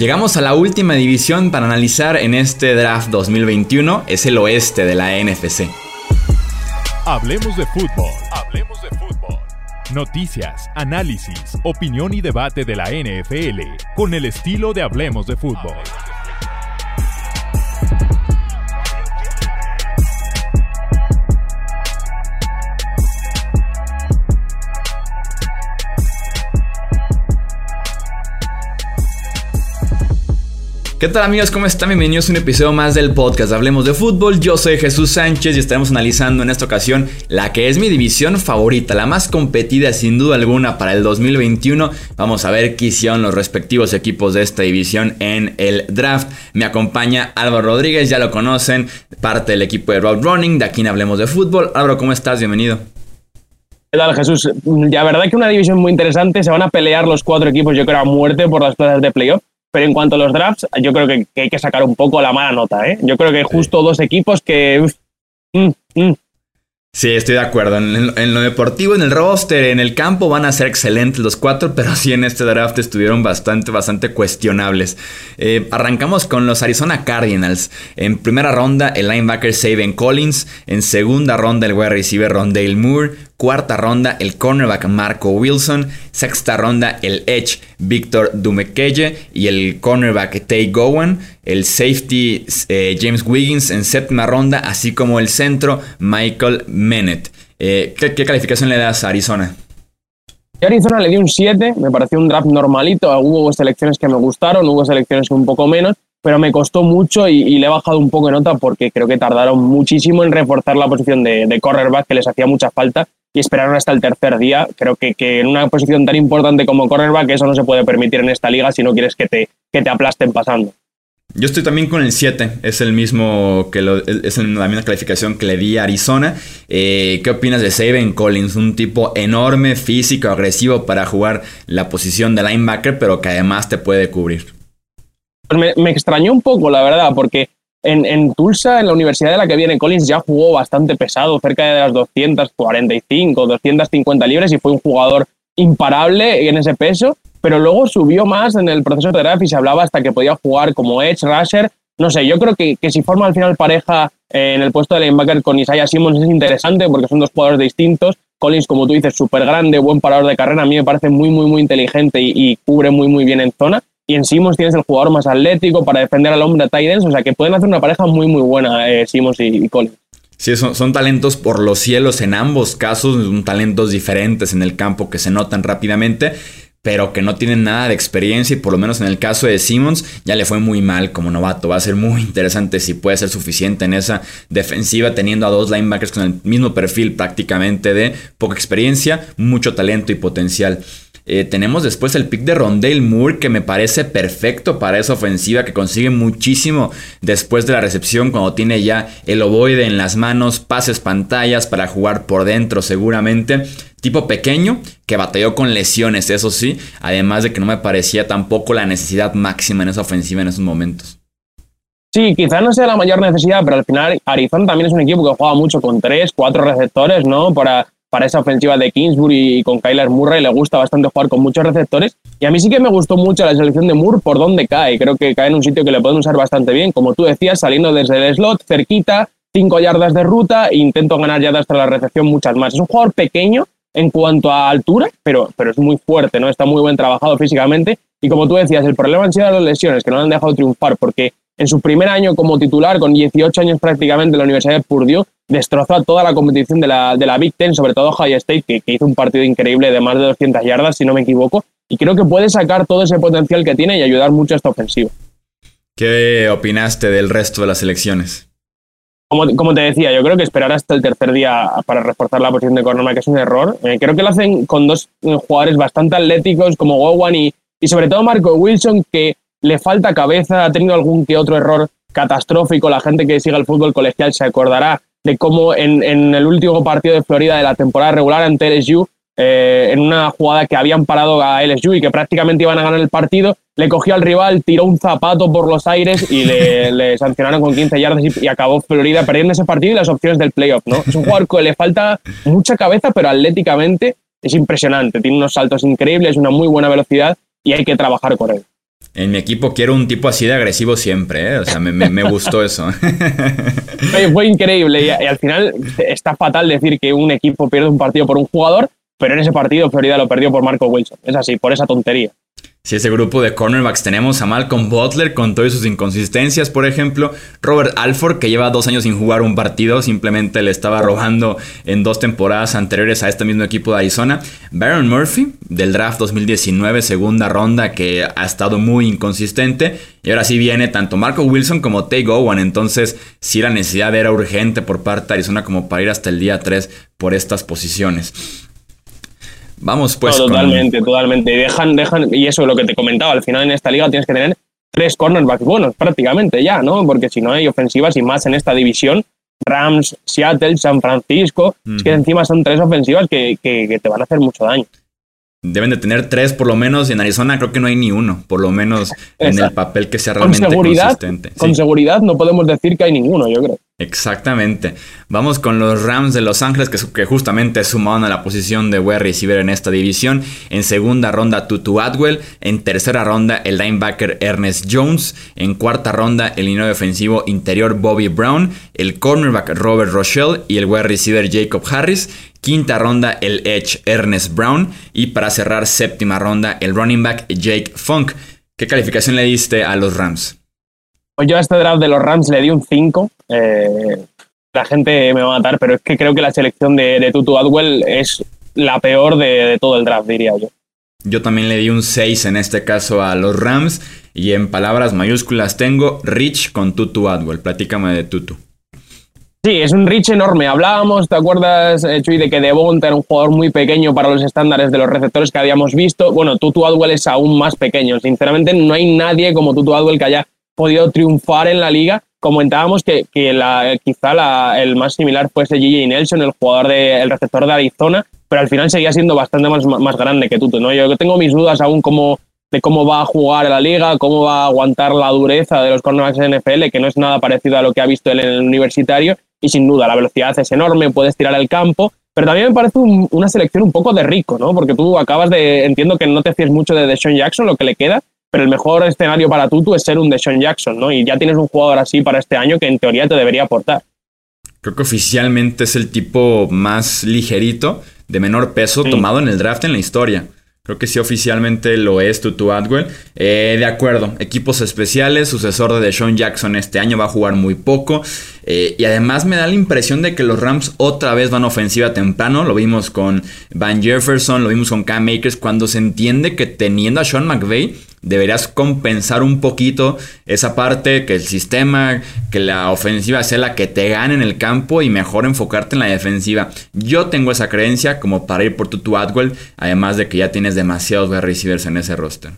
Llegamos a la última división para analizar en este draft 2021, es el oeste de la NFC. Hablemos de fútbol. Hablemos de fútbol. Noticias, análisis, opinión y debate de la NFL con el estilo de Hablemos de fútbol. ¿Qué tal amigos? ¿Cómo están? Bienvenidos a un episodio más del podcast Hablemos de Fútbol. Yo soy Jesús Sánchez y estaremos analizando en esta ocasión la que es mi división favorita, la más competida sin duda alguna para el 2021. Vamos a ver qué hicieron los respectivos equipos de esta división en el draft. Me acompaña Álvaro Rodríguez, ya lo conocen, parte del equipo de Road Running, de aquí en Hablemos de Fútbol. Álvaro, ¿cómo estás? Bienvenido. ¿Qué tal, Jesús? La verdad que una división muy interesante. Se van a pelear los cuatro equipos, yo creo, a muerte por las plazas de playoff. Pero en cuanto a los drafts, yo creo que, hay que sacar un poco la mala nota. ¿eh? Yo creo que justo dos equipos que... Mm, mm. Sí, estoy de acuerdo. En, lo deportivo, en el roster, en el campo van a ser excelentes los cuatro, pero sí en este draft estuvieron bastante, bastante cuestionables. Eh, arrancamos con los Arizona Cardinals. En primera ronda, el linebacker Saban Collins. En segunda ronda, el wide receiver Rondale Moore. Cuarta ronda, el cornerback Marco Wilson. Sexta ronda, el edge Victor Dumekeye y el cornerback Tay Gowan. El safety eh, James Wiggins en séptima ronda, así como el centro Michael Menet. Eh, ¿qué, calificación le das a Arizona? A Arizona le di un 7, me pareció un draft normalito. Hubo selecciones que me gustaron, hubo selecciones un poco menos, pero me costó mucho y, le he bajado un poco de nota porque creo que tardaron muchísimo en reforzar la posición de, de cornerback que les hacía mucha falta y esperaron hasta el tercer día. Creo que, que, en una posición tan importante como cornerback eso no se puede permitir en esta liga si no quieres que te, que te aplasten pasando. Yo estoy también con el 7, es el mismo que lo, es la misma calificación que le di a Arizona. Eh, ¿Qué opinas de Saben Collins? Un tipo enorme, físico, agresivo para jugar la posición de linebacker, pero que además te puede cubrir. Pues me, me extrañó un poco, la verdad, porque en, Tulsa, en la universidad de la que viene Collins, ya jugó bastante pesado, cerca de las 245, 250 libras y fue un jugador imparable en ese peso, pero luego subió más en el proceso de draft y se hablaba hasta que podía jugar como edge, rusher. No sé, yo creo que, que si forma al final pareja eh, en el puesto de linebacker con Isaiah Simmons es interesante porque son dos jugadores distintos. Collins, como tú dices, súper grande, buen parador de carrera, a mí me parece muy, muy, muy inteligente y, y cubre muy, muy bien en zona y en Simons tienes el jugador más atlético para defender al hombre a o sea que pueden hacer una pareja muy muy buena eh, Simons y, Collins. Sí, son, son, talentos por los cielos en ambos casos, son talentos diferentes en el campo que se notan rápidamente, pero que no tienen nada de experiencia y por lo menos en el caso de Simmons ya le fue muy mal como novato. Va a ser muy interesante si puede ser suficiente en esa defensiva teniendo a dos linebackers con el mismo perfil prácticamente de poca experiencia, mucho talento y potencial. Eh, tenemos después el pick de Rondale Moore que me parece perfecto para esa ofensiva que consigue muchísimo después de la recepción cuando tiene ya el ovoide en las manos, pases pantallas para jugar por dentro seguramente. Tipo pequeño que batalló con lesiones, eso sí, además de que no me parecía tampoco la necesidad máxima en esa ofensiva en esos momentos. Sí, quizás no sea la mayor necesidad, pero al final Arizona también es un equipo que juega mucho con tres, cuatro receptores, ¿no? Para para esa ofensiva de Kingsbury y con Kyler Murray. Le gusta bastante jugar con muchos receptores. Y a mí sí que me gustó mucho la selección de Moore por donde cae. Creo que cae en un sitio que le pueden usar bastante bien. Como tú decías, saliendo desde el slot, cerquita, cinco yardas de ruta e intento ganar yardas tras la recepción muchas más. Es un jugador pequeño en cuanto a altura, pero, pero es muy fuerte, ¿no? Está muy buen trabajado físicamente. Y como tú decías, el problema han sido las lesiones, que no le han dejado triunfar, porque en su primer año como titular, con 18 años prácticamente en la Universidad de Purdue, destrozó a toda la competición de la, de la Big Ten, sobre todo High State, que, hizo un partido increíble de más de 200 yardas, si no me equivoco, y creo que puede sacar todo ese potencial que tiene y ayudar mucho a esta ofensiva. ¿Qué opinaste del resto de las elecciones? Como, como, te decía, yo creo que esperar hasta el tercer día para reforzar la posición de cornerback es un error. Eh, creo que lo hacen con dos eh, jugadores bastante atléticos como Gowan y, y sobre todo Marco Wilson, que le falta cabeza, ha tenido algún que otro error catastrófico. La gente que siga el fútbol colegial se acordará de cómo en, en el último partido de Florida de la temporada regular ante LSU, eh, en una jugada que habían parado a LSU y que prácticamente iban a ganar el partido, le cogió al rival, tiró un zapato por los aires y le, sancionaron con 15 yardas y, acabó Florida perdiendo ese partido y las opciones del playoff. ¿no? Es un jugador que le falta mucha cabeza, pero atléticamente es impresionante. Tiene unos saltos increíbles, una muy buena velocidad y hay que trabajar con él. En mi equipo quiero un tipo así de agresivo siempre, ¿eh? O sea, me, gustó eso. Fue increíble y, al final está fatal decir que un equipo pierde un partido por un jugador, pero en ese partido Florida lo perdió por Marco Wilson. Es así, por esa tontería. Si ese grupo de cornerbacks tenemos a Malcolm Butler con todas sus inconsistencias, por ejemplo, Robert Alford que lleva dos años sin jugar un partido, simplemente le estaba robando en dos temporadas anteriores a este mismo equipo de Arizona, Baron Murphy del draft 2019, segunda ronda que ha estado muy inconsistente, y ahora sí viene tanto Marco Wilson como Tay Gowan, entonces sí la necesidad era urgente por parte de Arizona como para ir hasta el día 3 por estas posiciones. Vamos pues. totalmente, totalmente. Y dejan, dejan, y eso es lo que te comentaba, al final en esta liga tienes que tener tres cornerbacks buenos prácticamente ya, ¿no? Porque si no hay ofensivas y más en esta división, Rams, Seattle, San Francisco, es que encima son tres ofensivas que, que, te van a hacer mucho daño. Deben de tener tres por lo menos, y en Arizona creo que no hay ni uno, por lo menos en el papel que sea realmente con seguridad, consistente. Con seguridad no podemos decir que hay ninguno, yo creo. Exactamente. Vamos con los Rams de Los Ángeles, que, justamente sumaron a la posición de wide receiver en esta división. En segunda ronda, Tutu Atwell. En tercera ronda, el linebacker Ernest Jones. En cuarta ronda, el línea ofensivo interior Bobby Brown. El cornerback Robert Rochelle y el wide receiver Jacob Harris. Quinta ronda, el edge Ernest Brown. Y para cerrar, séptima ronda, el running back Jake Funk. ¿Qué calificación le diste a los Rams? Yo a este draft de los Rams le di un 5. Eh, la gente me va a matar, pero es que creo que la selección de, Tutu Adwell es la peor de, todo el draft, diría yo. Yo también le di un 6 en este caso a los Rams. Y en palabras mayúsculas tengo Rich con Tutu Adwell. Platícame de Tutu. Sí, es un Rich enorme. Hablábamos, ¿te acuerdas, eh, Chuy, de que Devonta era un jugador muy pequeño para los estándares de los receptores que habíamos visto? Bueno, Tutu Adwell es aún más pequeño. Sinceramente, no hay nadie como Tutu Adwell que haya podido triunfar en la liga. Comentábamos que, que la, quizá el más similar fuese G.J. Nelson, el jugador de, el receptor de Arizona, pero al final seguía siendo bastante más, más grande que Tutu. ¿no? Yo tengo mis dudas aún como, de cómo va a jugar en la liga, cómo va a aguantar la dureza de los cornerbacks de NFL, que no es nada parecido a lo que ha visto él en el universitario. Y sin duda, la velocidad es enorme, puedes tirar el campo, pero también me parece una selección un poco de rico, ¿no? Porque tú acabas de, entiendo que no te fíes mucho de Deshaun Jackson, lo que le queda, pero el mejor escenario para Tutu es ser un Deshaun Jackson, ¿no? Y ya tienes un jugador así para este año que en teoría te debería aportar. Creo que oficialmente es el tipo más ligerito, de menor peso, tomado en el draft en la historia. Creo que sí oficialmente lo es Tutu Atwell. Eh, de acuerdo, equipos especiales, sucesor de Deshaun Jackson este año va a jugar muy poco. Eh, y además me da la impresión de que los Rams otra vez van ofensiva temprano. Lo vimos con Van Jefferson, lo vimos con Cam Makers, cuando se entiende que teniendo a Sean McVay deberías compensar un poquito esa parte, que el sistema, que la ofensiva sea la que te gane en el campo y mejor enfocarte en la defensiva. Yo tengo esa creencia como para ir por Tutu Atwell, además de que ya tienes demasiados receivers en ese roster.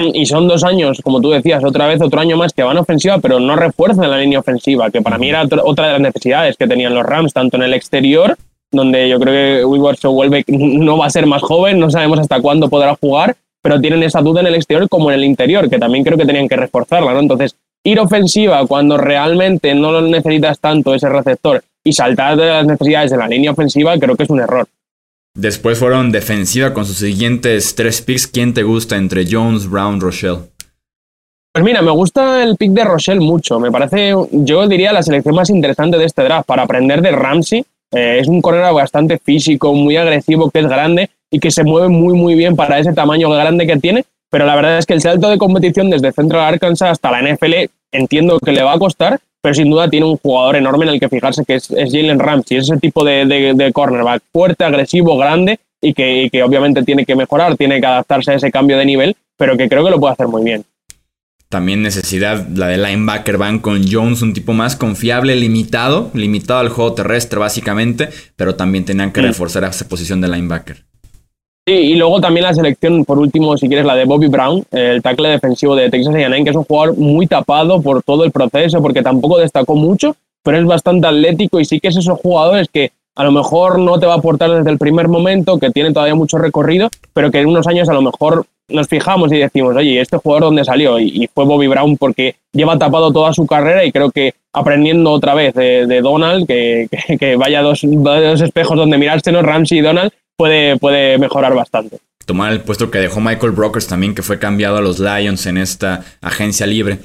Y son dos años, como tú decías, otra vez otro año más que van ofensiva, pero no refuerzan la línea ofensiva, que para mí era otra de las necesidades que tenían los Rams, tanto en el exterior, donde yo creo que Wilbur vuelve, no va a ser más joven, no sabemos hasta cuándo podrá jugar, pero tienen esa duda en el exterior como en el interior, que también creo que tenían que reforzarla, ¿no? Entonces, ir ofensiva cuando realmente no lo necesitas tanto ese receptor y saltar de las necesidades de la línea ofensiva, creo que es un error. Después fueron defensiva con sus siguientes tres picks. ¿Quién te gusta entre Jones, Brown, Rochelle? Pues mira, me gusta el pick de Rochelle mucho. Me parece, yo diría, la selección más interesante de este draft para aprender de Ramsey. Eh, es un corredor bastante físico, muy agresivo, que es grande y que se mueve muy, muy bien para ese tamaño grande que tiene. Pero la verdad es que el salto de competición desde Central Arkansas hasta la NFL entiendo que le va a costar, pero sin duda tiene un jugador enorme en el que fijarse que es, Jalen Ramsey. Es ese tipo de, de, cornerback fuerte, agresivo, grande y que, y que obviamente tiene que mejorar, tiene que adaptarse a ese cambio de nivel, pero que creo que lo puede hacer muy bien. También necesidad, la de linebacker van con Jones, un tipo más confiable, limitado, limitado al juego terrestre básicamente, pero también tenían que reforzar esa posición de linebacker. Y luego también la selección, por último, si quieres, la de Bobby Brown, el tackle defensivo de Texas A&M, que es un jugador muy tapado por todo el proceso, porque tampoco destacó mucho, pero es bastante atlético y sí que es esos jugadores que a lo mejor no te va a aportar desde el primer momento, que tiene todavía mucho recorrido, pero que en unos años a lo mejor nos fijamos y decimos, oye, ¿este jugador dónde salió? Y, fue Bobby Brown porque lleva tapado toda su carrera y creo que aprendiendo otra vez de, Donald, que, que, vaya dos, dos espejos donde mirársenos, Ramsey y Donald, puede, puede mejorar bastante. tomar el puesto que dejó Michael Brokers también, que fue cambiado a los Lions en esta agencia libre.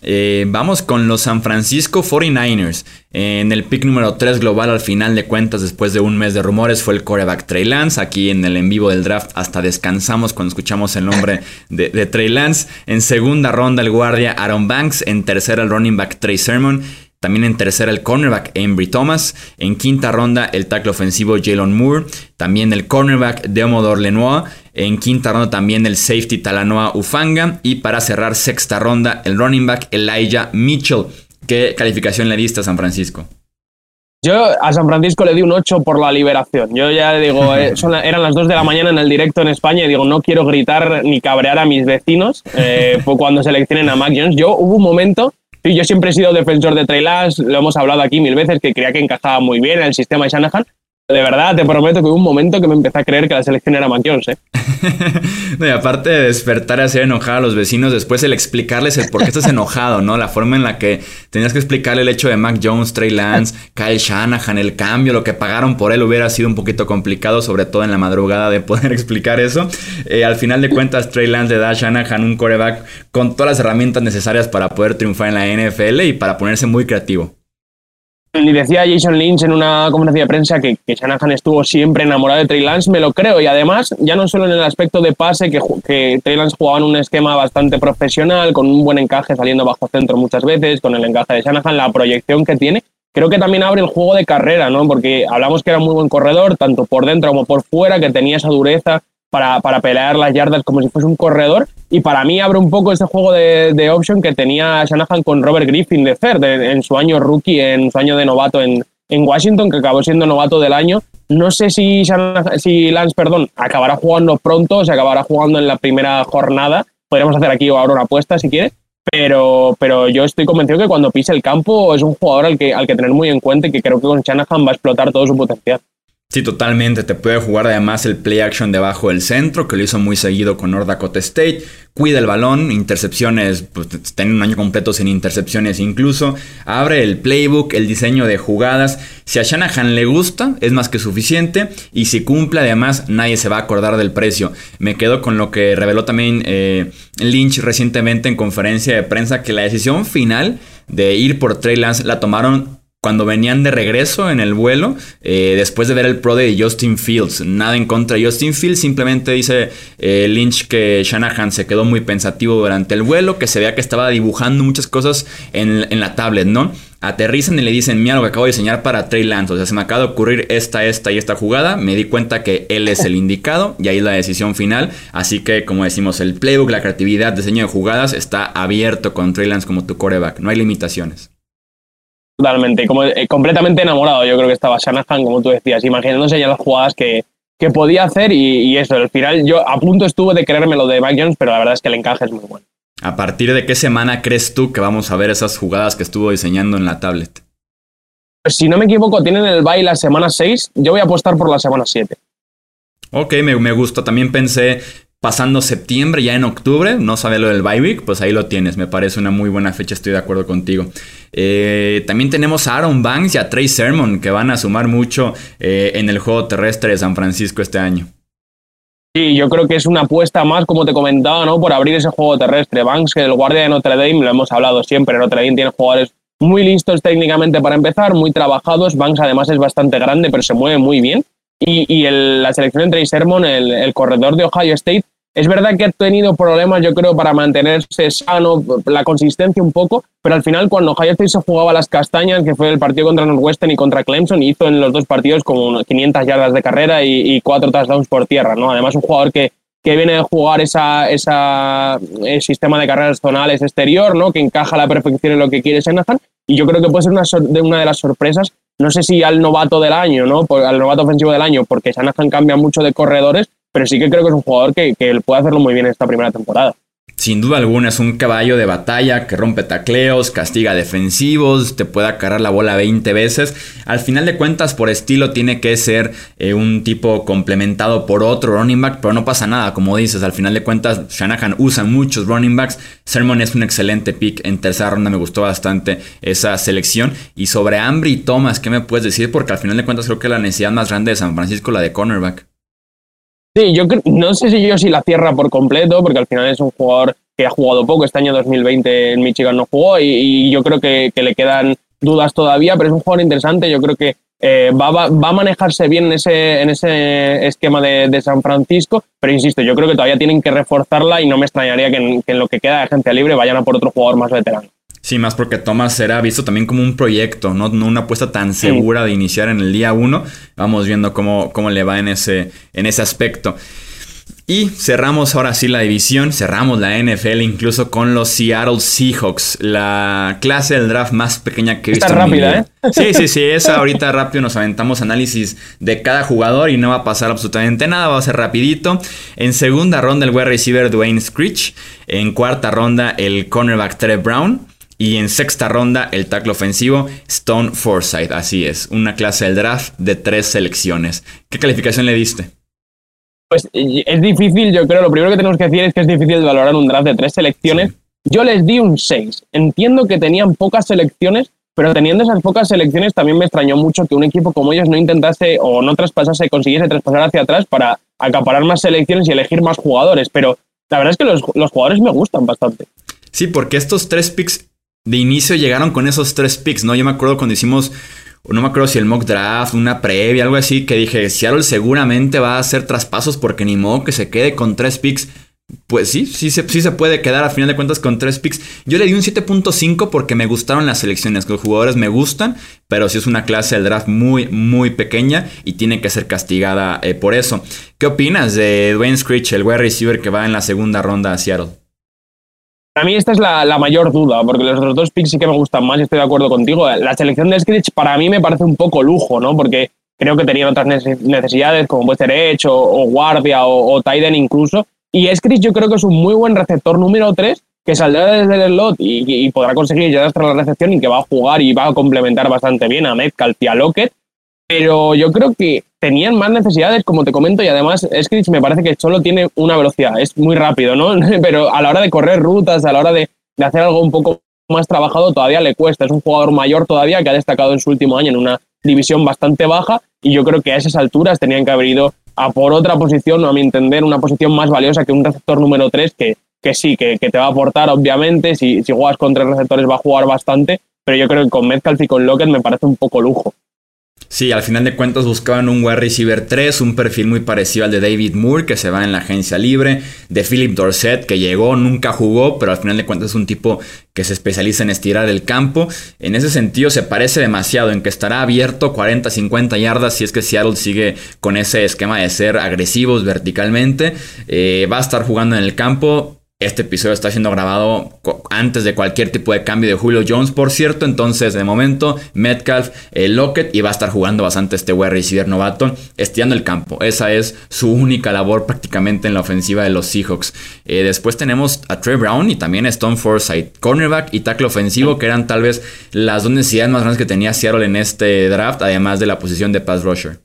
Eh, vamos con los San Francisco 49ers. En el pick número 3 global, al final de cuentas, después de un mes de rumores, fue el coreback Trey Lance. Aquí en el en vivo del draft, hasta descansamos cuando escuchamos el nombre de, de Trey Lance. En segunda ronda, el guardia Aaron Banks. En tercera, el running back Trey Sermon. También en tercera el cornerback Embry Thomas. En quinta ronda el tackle ofensivo Jalen Moore. También el cornerback Deomodor Lenoir. En quinta ronda también el safety Talanoa Ufanga. Y para cerrar sexta ronda el running back Elijah Mitchell. ¿Qué calificación le diste a San Francisco? Yo a San Francisco le di un 8 por la liberación. Yo ya digo, eh, eran las 2 de la mañana en el directo en España y digo, no quiero gritar ni cabrear a mis vecinos eh, cuando seleccionen a Mac Jones. Yo hubo un momento Sí, yo siempre he sido defensor de Trey lo hemos hablado aquí mil veces, que creía que encajaba muy bien en el sistema de Shanahan, de verdad, te prometo que hubo un momento que me empecé a creer que la selección era Mac ¿eh? no, y aparte de despertar y hacer enojar a los vecinos, después el explicarles el por qué estás enojado, ¿no? La forma en la que tenías que explicarle el hecho de Mac Jones, Trey Lance, Kyle Shanahan, el cambio, lo que pagaron por él hubiera sido un poquito complicado, sobre todo en la madrugada de poder explicar eso. Eh, al final de cuentas, Trey Lance le da a Shanahan un coreback con todas las herramientas necesarias para poder triunfar en la NFL y para ponerse muy creativo. Y decía Jason Lynch en una conferencia de prensa que, Shanahan estuvo siempre enamorado de Trey Lance, me lo creo. Y además, ya no solo en el aspecto de pase, que, que Trey Lance jugaba en un esquema bastante profesional, con un buen encaje saliendo bajo centro muchas veces, con el encaje de Shanahan, la proyección que tiene, creo que también abre el juego de carrera, ¿no? Porque hablamos que era muy buen corredor, tanto por dentro como por fuera, que tenía esa dureza para, para pelear las yardas como si fuese un corredor. Y para mí abre un poco ese juego de, de option que tenía Shanahan con Robert Griffin de Third en, su año rookie, en su año de novato en, en Washington, que acabó siendo novato del año. No sé si, si Lance perdón, acabará jugando pronto, se acabará jugando en la primera jornada. Podríamos hacer aquí ahora una apuesta si quiere. Pero, pero yo estoy convencido que cuando pise el campo es un jugador al que, al que tener muy en cuenta y que creo que con Shanahan va a explotar todo su potencial. Sí, totalmente. Te puede jugar además el play action debajo del centro, que lo hizo muy seguido con North Dakota State. Cuida el balón, intercepciones, pues tiene un año completo sin intercepciones incluso. Abre el playbook, el diseño de jugadas. Si a Shanahan le gusta, es más que suficiente. Y si cumple, además, nadie se va a acordar del precio. Me quedo con lo que reveló también eh, Lynch recientemente en conferencia de prensa, que la decisión final de ir por Trey Lance la tomaron cuando venían de regreso en el vuelo, eh, después de ver el pro de Justin Fields. Nada en contra de Justin Fields, simplemente dice eh, Lynch que Shanahan se quedó muy pensativo durante el vuelo, que se veía que estaba dibujando muchas cosas en, la tablet, ¿no? Aterrizan y le dicen, mira lo que acabo de diseñar para Trey Lance. O sea, se me acaba de ocurrir esta, esta y esta jugada. Me di cuenta que él es el indicado y ahí es la decisión final. Así que, como decimos, el playbook, la creatividad, diseño de jugadas está abierto con Trey Lance como tu coreback. No hay limitaciones. Totalmente, como, eh, completamente enamorado. Yo creo que estaba Shanahan, como tú decías, imaginándose ya las jugadas que, que podía hacer y, eso. Al final, yo a punto estuve de creerme lo de Mike Jones, pero la verdad es que el encaje es muy bueno. ¿A partir de qué semana crees tú que vamos a ver esas jugadas que estuvo diseñando en la tablet? Pues si no me equivoco, tienen el bye la semana 6. Yo voy a apostar por la semana 7. Ok, me, me gusta. También pensé pasando septiembre, ya en octubre, no sabe lo del bye pues ahí lo tienes. Me parece una muy buena fecha, estoy de acuerdo contigo. Eh, también tenemos a Aaron Banks y a Trey Sermon que van a sumar mucho eh, en el juego terrestre de San Francisco este año. Sí, yo creo que es una apuesta más, como te comentaba, ¿no? Por abrir ese juego terrestre. Banks, que el guardia de Notre Dame, lo hemos hablado siempre, Notre Dame tiene jugadores muy listos técnicamente para empezar, muy trabajados. Banks además es bastante grande, pero se mueve muy bien. Y, la selección de Trey Sermon, el, corredor de Ohio State, es verdad que ha tenido problemas, yo creo, para mantenerse sano, la consistencia un poco, pero al final cuando Ohio State se jugaba las castañas, que fue el partido contra Northwestern y contra Clemson, hizo en los dos partidos como 500 yardas de carrera y, y cuatro touchdowns por tierra, ¿no? Además, un jugador que, que viene a jugar esa, esa el sistema de carreras zonales exterior, ¿no? que encaja a la perfección en lo que quiere Shanahan. Y yo creo que puede ser una, de, una de las sorpresas no sé si al novato del año, ¿no? Al novato ofensivo del año, porque Shanahan cambia mucho de corredores, pero sí que creo que es un jugador que, que puede hacerlo muy bien en esta primera temporada. Sin duda alguna es un caballo de batalla que rompe tacleos, castiga defensivos, te puede acarrar la bola 20 veces. Al final de cuentas, por estilo, tiene que ser eh, un tipo complementado por otro running back, pero no pasa nada. Como dices, al final de cuentas, Shanahan usa muchos running backs. Sermon es un excelente pick. En tercera ronda me gustó bastante esa selección. Y sobre Ambry y Thomas, ¿qué me puedes decir? Porque al final de cuentas, creo que la necesidad más grande de San Francisco, la de cornerback. Sí, yo no sé si yo si la cierra por completo, porque al final es un jugador que ha jugado poco. Este año 2020 en Michigan no jugó y, yo creo que, le quedan dudas todavía, pero es un jugador interesante. Yo creo que eh, va, a manejarse bien en ese, en ese esquema de, San Francisco, pero insisto, yo creo que todavía tienen que reforzarla y no me extrañaría que en, que en lo que queda de agencia libre vayan a por otro jugador más veterano. Sí, más porque Thomas será visto también como un proyecto, no, una apuesta tan segura de iniciar en el día uno. Vamos viendo cómo, cómo le va en ese, en ese aspecto. Y cerramos ahora sí la división, cerramos la NFL incluso con los Seattle Seahawks, la clase del draft más pequeña que he visto. Está rápida, ¿eh? Sí, sí, sí, esa ahorita rápido nos aventamos análisis de cada jugador y no va a pasar absolutamente nada, va a ser rapidito. En segunda ronda el wide receiver Dwayne Screech, en cuarta ronda el cornerback Trey Brown. Y en sexta ronda, el tackle ofensivo Stone Forsythe. Así es, una clase del draft de tres selecciones. ¿Qué calificación le diste? Pues es difícil, yo creo, lo primero que tenemos que decir es que es difícil valorar un draft de tres selecciones. Yo les di un 6. Entiendo que tenían pocas selecciones, pero teniendo esas pocas selecciones también me extrañó mucho que un equipo como ellos no intentase o no traspasase, consiguiese traspasar hacia atrás para acaparar más selecciones y elegir más jugadores. Pero la verdad es que los, los jugadores me gustan bastante. Sí, porque estos tres picks de inicio llegaron con esos tres picks, ¿no? Yo me acuerdo cuando hicimos, no me acuerdo si el mock draft, una previa, algo así, que dije, Seattle seguramente va a hacer traspasos porque ni modo que se quede con tres picks. Pues sí, sí se, sí se puede quedar a final de cuentas con tres picks. Yo le di un 7.5 porque me gustaron las selecciones, los jugadores me gustan, pero sí es una clase del draft muy, muy pequeña y tiene que ser castigada eh, por eso. ¿Qué opinas de Dwayne Screech, el wide receiver que va en la segunda ronda a Seattle? A mí esta es la, mayor duda, porque los otros dos picks sí que me gustan más estoy de acuerdo contigo. La selección de Scritch para mí me parece un poco lujo, ¿no? Porque creo que tenían otras necesidades como puede ser Edge o, Guardia o, o incluso. Y Scritch yo creo que es un muy buen receptor número 3 que saldrá desde el slot y, podrá conseguir ya hasta la recepción y que va a jugar y va a complementar bastante bien a Metcalf y a Lockett. Pero yo creo que tenían más necesidades, como te comento, y además Scritch me parece que solo tiene una velocidad, es muy rápido, ¿no? Pero a la hora de correr rutas, a la hora de, hacer algo un poco más trabajado, todavía le cuesta. Es un jugador mayor todavía que ha destacado en su último año en una división bastante baja y yo creo que a esas alturas tenían que haber ido a por otra posición, a mi entender, una posición más valiosa que un receptor número 3 que, que sí, que, te va a aportar, obviamente. Si, si juegas con tres receptores va a jugar bastante, pero yo creo que con Metcalf y con Lockett me parece un poco lujo. Sí, al final de cuentas buscaban un wide receiver 3, un perfil muy parecido al de David Moore, que se va en la agencia libre, de Philip Dorset, que llegó, nunca jugó, pero al final de cuentas es un tipo que se especializa en estirar el campo. En ese sentido se parece demasiado en que estará abierto 40, 50 yardas si es que Seattle sigue con ese esquema de ser agresivos verticalmente. Eh, va a estar jugando en el campo, este episodio está siendo grabado antes de cualquier tipo de cambio de Julio Jones, por cierto. Entonces, de momento, Metcalf, el Lockett y va a estar jugando bastante este wide receiver novato, estirando el campo. Esa es su única labor prácticamente en la ofensiva de los Seahawks. Eh, después tenemos a Trey Brown y también a Stone Forsythe, cornerback y tackle ofensivo, que eran tal vez las dos necesidades más grandes que tenía Seattle en este draft, además de la posición de pass rusher.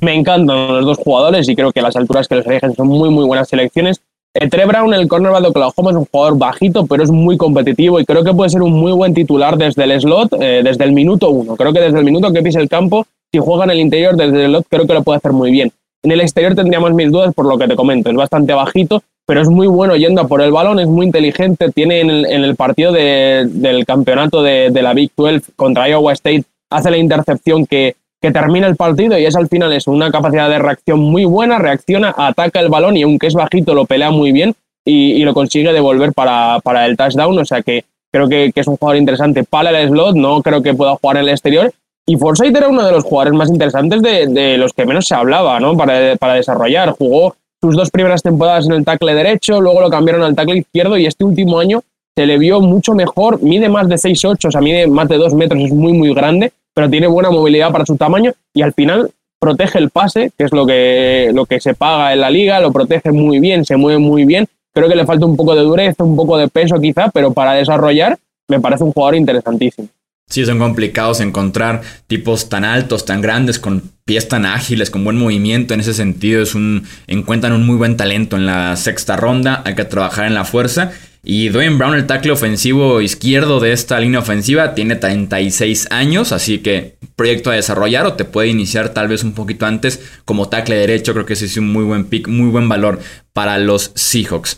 Me encantan los dos jugadores y creo que las alturas que los eligen son muy, muy buenas selecciones. Eh, Trey Brown, el cornerback de Oklahoma, es un jugador bajito, pero es muy competitivo y creo que puede ser un muy buen titular desde el slot, eh, desde el minuto uno. Creo que desde el minuto que pise el campo, si juega en el interior desde el slot, creo que lo puede hacer muy bien. En el exterior tendríamos mil dudas por lo que te comento. Es bastante bajito, pero es muy bueno yendo por el balón, es muy inteligente. Tiene en el, partido del campeonato de, de la Big 12 contra Iowa State, hace la intercepción que, que termina el partido y es al final es una capacidad de reacción muy buena, reacciona, ataca el balón y aunque es bajito lo pelea muy bien y, lo consigue devolver para, para, el touchdown, o sea que creo que, es un jugador interesante para el slot, no creo que pueda jugar en el exterior. Y Forsyth era uno de los jugadores más interesantes de, los que menos se hablaba ¿no? para, para desarrollar, jugó sus dos primeras temporadas en el tackle derecho, luego lo cambiaron al tackle izquierdo y este último año se le vio mucho mejor, mide más de 6'8, o sea, mide más de 2 metros, es muy, muy grande, pero tiene buena movilidad para su tamaño y al final protege el pase, que es lo que, lo que se paga en la liga, lo protege muy bien, se mueve muy bien. Creo que le falta un poco de dureza, un poco de peso quizá, pero para desarrollar me parece un jugador interesantísimo. Sí, son complicados encontrar tipos tan altos, tan grandes, con pies tan ágiles, con buen movimiento. En ese sentido, es un, encuentran un muy buen talento en la sexta ronda. Hay que trabajar en la fuerza. Y Dwayne Brown, el tackle ofensivo izquierdo de esta línea ofensiva, tiene 36 años, así que proyecto a desarrollar o te puede iniciar tal vez un poquito antes como tackle derecho. Creo que ese es un muy buen pick, muy buen valor para los Seahawks.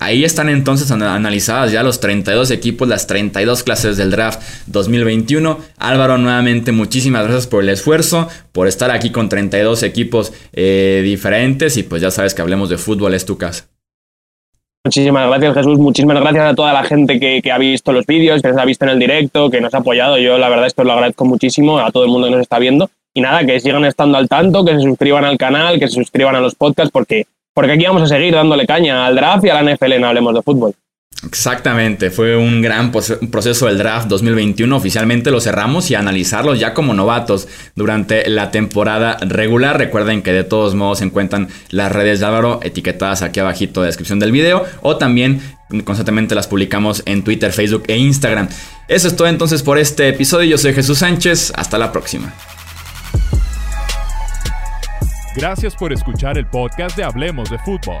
Ahí están entonces analizadas ya los 32 equipos, las 32 clases del draft 2021. Álvaro, nuevamente muchísimas gracias por el esfuerzo, por estar aquí con 32 equipos eh, diferentes y pues ya sabes que hablemos de fútbol, es tu casa. Muchísimas gracias Jesús, muchísimas gracias a toda la gente que, ha visto los vídeos, que nos ha visto en el directo, que nos ha apoyado. Yo la verdad esto lo agradezco muchísimo a todo el mundo que nos está viendo. Y nada, que sigan estando al tanto, que se suscriban al canal, que se suscriban a los podcasts, porque porque aquí vamos a seguir dándole caña al draft y a la NFL en Hablemos de Fútbol. Exactamente, fue un gran proceso del draft 2021. Oficialmente lo cerramos y analizarlos ya como novatos durante la temporada regular. Recuerden que de todos modos se encuentran las redes de Álvaro etiquetadas aquí abajito en la descripción del video o también constantemente las publicamos en Twitter, Facebook e Instagram. Eso es todo entonces por este episodio. Yo soy Jesús Sánchez. Hasta la próxima. Gracias por escuchar el podcast de Hablemos de Fútbol.